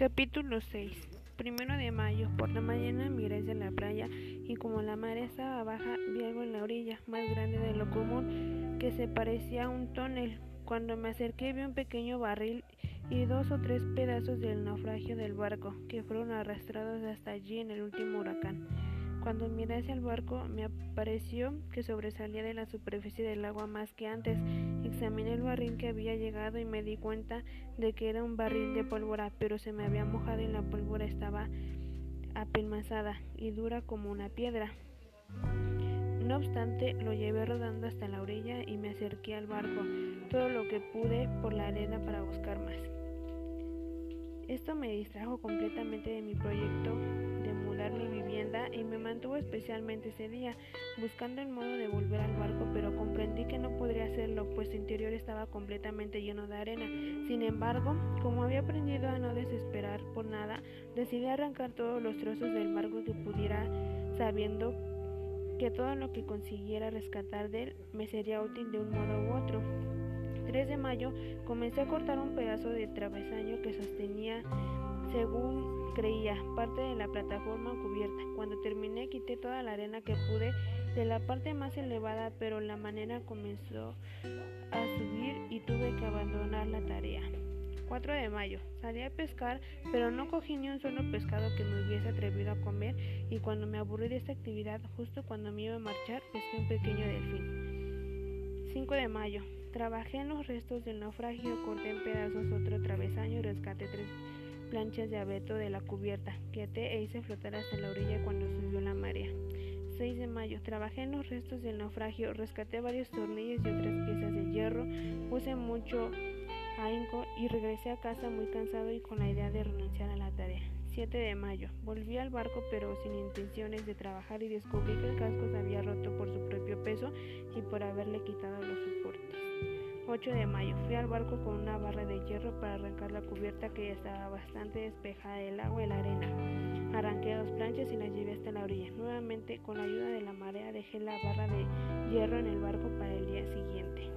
Capítulo 6 Primero de mayo. Por la mañana miré hacia la playa y como la marea estaba baja vi algo en la orilla, más grande de lo común, que se parecía a un tonel. Cuando me acerqué vi un pequeño barril y dos o tres pedazos del naufragio del barco, que fueron arrastrados hasta allí en el último huracán. Cuando miré hacia el barco me pareció que sobresalía de la superficie del agua más que antes. Examiné el barril que había llegado y me di cuenta de que era un barril de pólvora, pero se me había mojado y la pólvora estaba apelmazada y dura como una piedra. No obstante, lo llevé rodando hasta la orilla y me acerqué al barco, todo lo que pude por la arena para buscar más. Esto me distrajo completamente de mi proyecto mi vivienda y me mantuvo especialmente ese día, buscando el modo de volver al barco, pero comprendí que no podría hacerlo, pues su interior estaba completamente lleno de arena. Sin embargo, como había aprendido a no desesperar por nada, decidí arrancar todos los trozos del barco que pudiera, sabiendo que todo lo que consiguiera rescatar de él me sería útil de un modo u otro. 3 de mayo comencé a cortar un pedazo de travesaño que sostenía, según creía, parte de la plataforma cubierta. Cuando terminé quité toda la arena que pude de la parte más elevada, pero la manera comenzó a subir y tuve que abandonar la tarea. 4 de mayo. Salí a pescar, pero no cogí ni un solo pescado que me hubiese atrevido a comer y cuando me aburrí de esta actividad, justo cuando me iba a marchar, pesqué un pequeño delfín. 5 de mayo. Trabajé en los restos del naufragio, corté en pedazos otro travesaño y rescaté tres planchas de abeto de la cubierta, que e hice flotar hasta la orilla cuando subió la marea. 6 de mayo. Trabajé en los restos del naufragio, rescaté varios tornillos y otras piezas de hierro, puse mucho ahínco y regresé a casa muy cansado y con la idea de renunciar a la tarea. 7 de mayo. Volví al barco pero sin intenciones de trabajar y descubrí que el casco se había roto por su propio peso y por haberle quitado los soportes. 8 de mayo. Fui al barco con una barra de hierro para arrancar la cubierta que ya estaba bastante despejada del agua y la arena. Arranqué dos planchas y las llevé hasta la orilla. Nuevamente, con la ayuda de la marea, dejé la barra de hierro en el barco para el día siguiente.